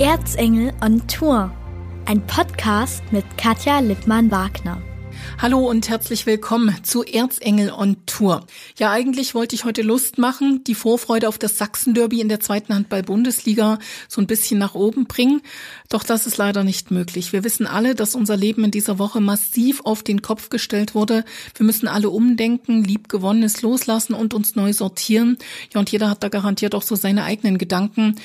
Erzengel on Tour. Ein Podcast mit Katja Lippmann-Wagner. Hallo und herzlich willkommen zu Erzengel on Tour. Ja, eigentlich wollte ich heute Lust machen, die Vorfreude auf das Sachsen-Derby in der zweiten Handball-Bundesliga so ein bisschen nach oben bringen. Doch das ist leider nicht möglich. Wir wissen alle, dass unser Leben in dieser Woche massiv auf den Kopf gestellt wurde. Wir müssen alle umdenken, liebgewonnenes loslassen und uns neu sortieren. Ja, und jeder hat da garantiert auch so seine eigenen Gedanken.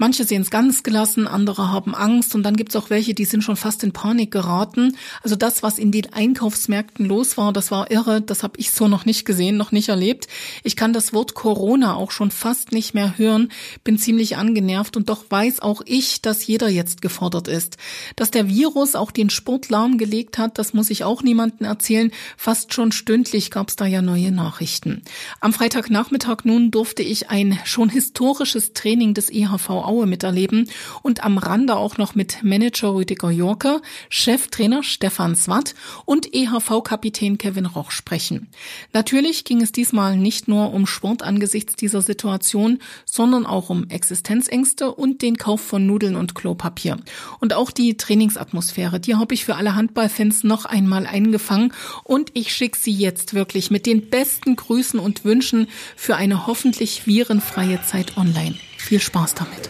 Manche sehen es ganz gelassen, andere haben Angst und dann gibt es auch welche, die sind schon fast in Panik geraten. Also das, was in den Einkaufsmärkten los war, das war irre, das habe ich so noch nicht gesehen, noch nicht erlebt. Ich kann das Wort Corona auch schon fast nicht mehr hören, bin ziemlich angenervt und doch weiß auch ich, dass jeder jetzt gefordert ist. Dass der Virus auch den Sport lahmgelegt hat, das muss ich auch niemandem erzählen. Fast schon stündlich gab es da ja neue Nachrichten. Am Freitagnachmittag nun durfte ich ein schon historisches Training des EHV Aue miterleben und am Rande auch noch mit Manager Rüdiger Jorke, Cheftrainer Stefan Swat und EHV-Kapitän Kevin Roch sprechen. Natürlich ging es diesmal nicht nur um Sport angesichts dieser Situation, sondern auch um Existenzängste und den Kauf von Nudeln und Klopapier. Und auch die Trainingsatmosphäre, die habe ich für alle Handballfans noch einmal eingefangen und ich schicke sie jetzt wirklich mit den besten Grüßen und Wünschen für eine hoffentlich virenfreie Zeit online. Viel Spaß damit.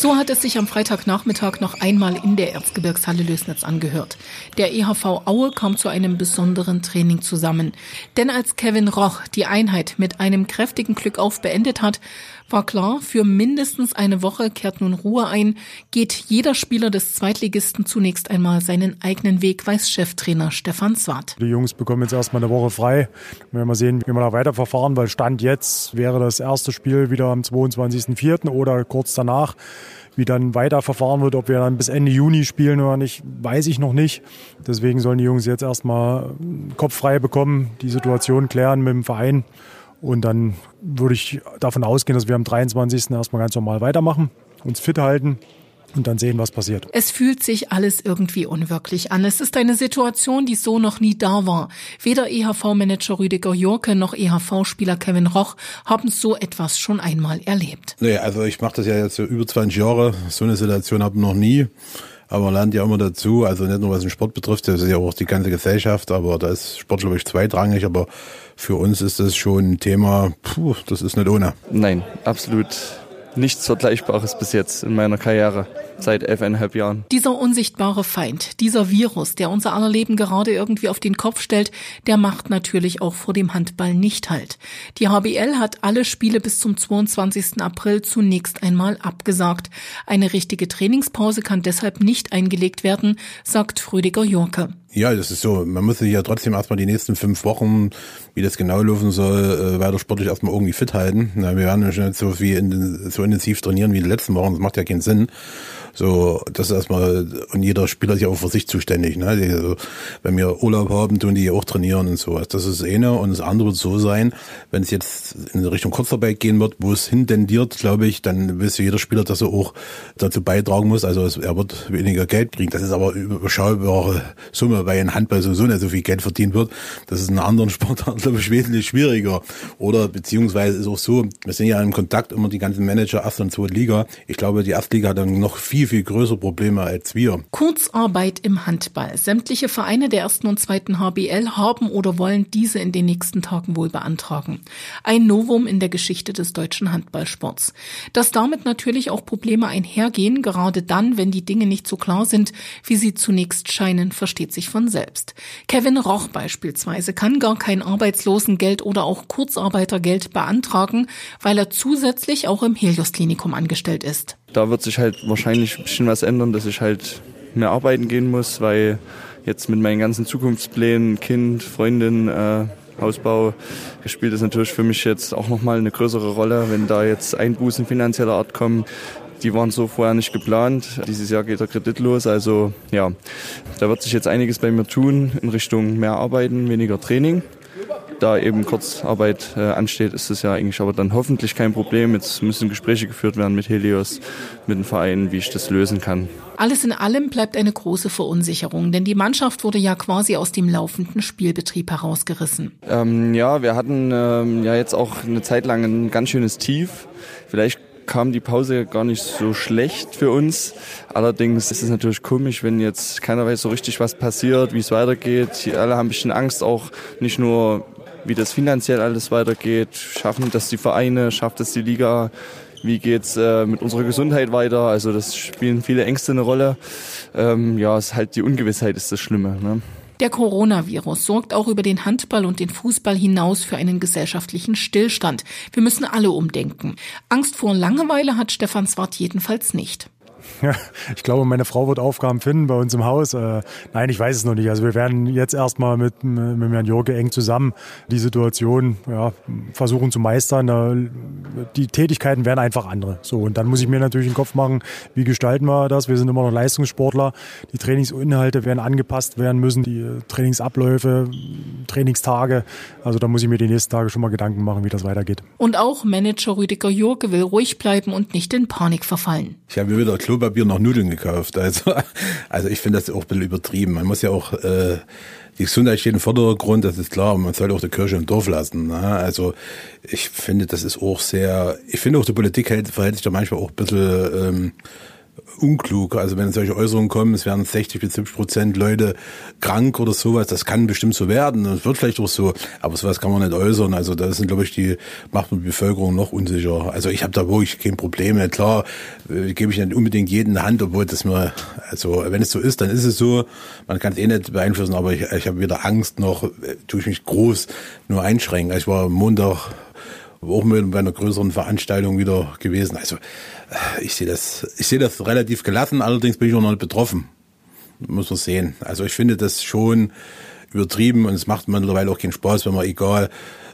So hat es sich am Freitagnachmittag noch einmal in der Erzgebirgshalle Lösnitz angehört. Der EHV Aue kam zu einem besonderen Training zusammen. Denn als Kevin Roch die Einheit mit einem kräftigen Glück auf beendet hat, war klar, für mindestens eine Woche kehrt nun Ruhe ein, geht jeder Spieler des Zweitligisten zunächst einmal seinen eigenen Weg, weiß Cheftrainer Stefan Swart. Die Jungs bekommen jetzt erstmal eine Woche frei. Wir werden mal sehen, wie wir da weiterverfahren, weil Stand jetzt wäre das erste Spiel wieder am 22.04. oder kurz danach. Wie dann weiterverfahren wird, ob wir dann bis Ende Juni spielen oder nicht, weiß ich noch nicht. Deswegen sollen die Jungs jetzt erstmal Kopf frei bekommen, die Situation klären mit dem Verein und dann würde ich davon ausgehen, dass wir am 23. erstmal ganz normal weitermachen, uns fit halten und dann sehen, was passiert. Es fühlt sich alles irgendwie unwirklich an. Es ist eine Situation, die so noch nie da war. Weder EHV-Manager Rüdiger Jorke noch EHV-Spieler Kevin Roch haben so etwas schon einmal erlebt. Nee, also ich mache das ja jetzt so über 20 Jahre. So eine Situation habe ich noch nie. Aber man lernt ja immer dazu, also nicht nur was den Sport betrifft, das ist ja auch die ganze Gesellschaft, aber da ist Sport, glaube ich, zweitrangig, aber für uns ist das schon ein Thema, puh, das ist nicht ohne. Nein, absolut nichts Vergleichbares bis jetzt in meiner Karriere seit elfeinhalb Jahren. Dieser unsichtbare Feind, dieser Virus, der unser aller Leben gerade irgendwie auf den Kopf stellt, der macht natürlich auch vor dem Handball nicht halt. Die HBL hat alle Spiele bis zum 22. April zunächst einmal abgesagt. Eine richtige Trainingspause kann deshalb nicht eingelegt werden, sagt Rüdiger Jorke. Ja, das ist so. Man muss sich ja trotzdem erstmal die nächsten fünf Wochen, wie das genau laufen soll, äh, weiter sportlich erstmal irgendwie fit halten. wir werden nicht so viel in, so intensiv trainieren wie in den letzten Wochen. Das macht ja keinen Sinn. So, das ist erstmal, und jeder Spieler ist ja auch für sich zuständig. Ne? Die, also, wenn wir Urlaub haben, tun die auch trainieren und sowas. Das ist das eine. Und das andere wird so sein, wenn es jetzt in Richtung Kurzarbeit gehen wird, wo es hintendiert, glaube ich, dann weiß jeder Spieler, dass er auch dazu beitragen muss. Also er wird weniger Geld kriegen. Das ist aber überschaubare Summe, weil in Handball sowieso nicht so viel Geld verdient wird. Das ist in anderen Sportarten, glaube ich, wesentlich schwieriger. Oder beziehungsweise ist auch so, wir sind ja im Kontakt immer die ganzen Manager Erste und Zweite Liga. Ich glaube, die Erstliga hat dann noch viel viel, viel größere Probleme als wir. Kurzarbeit im Handball. Sämtliche Vereine der ersten und zweiten HBL haben oder wollen diese in den nächsten Tagen wohl beantragen. Ein Novum in der Geschichte des deutschen Handballsports. Dass damit natürlich auch Probleme einhergehen, gerade dann, wenn die Dinge nicht so klar sind, wie sie zunächst scheinen, versteht sich von selbst. Kevin Roch beispielsweise kann gar kein Arbeitslosengeld oder auch Kurzarbeitergeld beantragen, weil er zusätzlich auch im Helios Klinikum angestellt ist. Da wird sich halt wahrscheinlich ein bisschen was ändern, dass ich halt mehr arbeiten gehen muss, weil jetzt mit meinen ganzen Zukunftsplänen, Kind, Freundin, äh, Hausbau, spielt das natürlich für mich jetzt auch nochmal eine größere Rolle, wenn da jetzt Einbußen finanzieller Art kommen. Die waren so vorher nicht geplant. Dieses Jahr geht der Kredit los. Also ja, da wird sich jetzt einiges bei mir tun in Richtung mehr Arbeiten, weniger Training. Da eben Kurzarbeit äh, ansteht, ist es ja eigentlich aber dann hoffentlich kein Problem. Jetzt müssen Gespräche geführt werden mit Helios, mit den Vereinen, wie ich das lösen kann. Alles in allem bleibt eine große Verunsicherung, denn die Mannschaft wurde ja quasi aus dem laufenden Spielbetrieb herausgerissen. Ähm, ja, wir hatten ähm, ja jetzt auch eine Zeit lang ein ganz schönes Tief. Vielleicht kam die Pause gar nicht so schlecht für uns. Allerdings ist es natürlich komisch, wenn jetzt keiner weiß so richtig, was passiert, wie es weitergeht. Alle haben ein bisschen Angst, auch nicht nur, wie das finanziell alles weitergeht. Schaffen das die Vereine, schafft das die Liga? Wie geht's äh, mit unserer Gesundheit weiter? Also das spielen viele Ängste eine Rolle. Ähm, ja, es ist halt die Ungewissheit ist das Schlimme. Ne? Der Coronavirus sorgt auch über den Handball und den Fußball hinaus für einen gesellschaftlichen Stillstand. Wir müssen alle umdenken. Angst vor Langeweile hat Stefan Swart jedenfalls nicht. Ich glaube, meine Frau wird Aufgaben finden bei uns im Haus. Äh, nein, ich weiß es noch nicht. Also wir werden jetzt erstmal mit, mit Herrn Jorge eng zusammen die Situation ja, versuchen zu meistern. Die Tätigkeiten werden einfach andere. So, und dann muss ich mir natürlich den Kopf machen, wie gestalten wir das? Wir sind immer noch Leistungssportler. Die Trainingsinhalte werden angepasst werden müssen, die Trainingsabläufe, Trainingstage. Also da muss ich mir die nächsten Tage schon mal Gedanken machen, wie das weitergeht. Und auch Manager Rüdiger Jorge will ruhig bleiben und nicht in Panik verfallen. Ich habe wieder Klopapier noch Nudeln gekauft. Also, also ich finde das auch ein bisschen übertrieben. Man muss ja auch, äh, die Gesundheit steht im Vordergrund, das ist klar, man soll auch die Kirche im Dorf lassen. Ne? Also ich finde, das ist auch sehr, ich finde auch die Politik hält, verhält sich da manchmal auch ein bisschen ähm, unklug. Also wenn solche Äußerungen kommen, es werden 60 bis 70 Prozent Leute krank oder sowas, das kann bestimmt so werden. Das wird vielleicht auch so, aber sowas kann man nicht äußern. Also da sind, glaube ich, die macht die Bevölkerung noch unsicher. Also ich habe da wirklich kein Problem. Klar, äh, gebe ich nicht unbedingt jeden eine Hand, obwohl das mir, also wenn es so ist, dann ist es so. Man kann es eh nicht beeinflussen, aber ich, ich habe wieder Angst noch, äh, tue ich mich groß nur einschränken. Ich war Montag auch mit bei einer größeren Veranstaltung wieder gewesen. Also äh, ich sehe das, ich sehe das relativ gelassen, allerdings bin ich auch noch nicht betroffen. Muss man sehen. Also ich finde das schon übertrieben und es macht mittlerweile auch keinen Spaß, wenn man egal,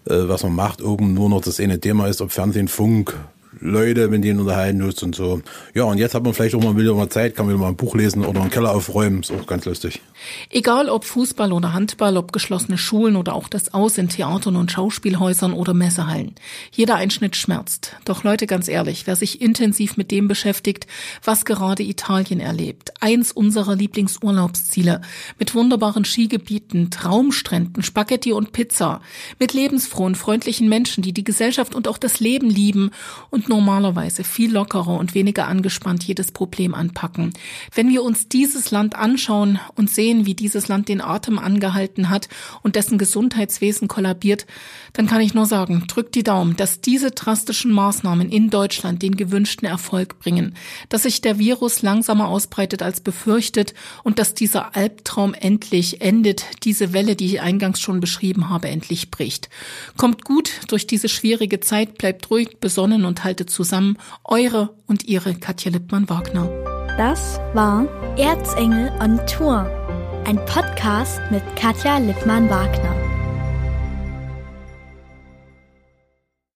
äh, was man macht, oben nur noch das eine Thema ist, ob Fernsehen, Funk, Leute, mit denen unterhalten musst und so. Ja, und jetzt hat man vielleicht auch mal wieder mal Zeit, kann wieder mal ein Buch lesen oder einen Keller aufräumen, ist auch ganz lustig. Egal ob Fußball oder Handball, ob geschlossene Schulen oder auch das Aus in Theatern und Schauspielhäusern oder Messehallen. Jeder Einschnitt schmerzt. Doch Leute, ganz ehrlich, wer sich intensiv mit dem beschäftigt, was gerade Italien erlebt, eins unserer Lieblingsurlaubsziele, mit wunderbaren Skigebieten, Traumstränden, Spaghetti und Pizza, mit lebensfrohen, freundlichen Menschen, die die Gesellschaft und auch das Leben lieben und normalerweise viel lockerer und weniger angespannt jedes Problem anpacken. Wenn wir uns dieses Land anschauen und sehen, wie dieses Land den Atem angehalten hat und dessen Gesundheitswesen kollabiert, dann kann ich nur sagen, drückt die Daumen, dass diese drastischen Maßnahmen in Deutschland den gewünschten Erfolg bringen, dass sich der Virus langsamer ausbreitet als befürchtet und dass dieser Albtraum endlich endet, diese Welle, die ich eingangs schon beschrieben habe, endlich bricht. Kommt gut durch diese schwierige Zeit, bleibt ruhig, besonnen und halt haltet zusammen. Eure und ihre Katja Lippmann-Wagner. Das war Erzengel on Tour, ein Podcast mit Katja Lippmann-Wagner.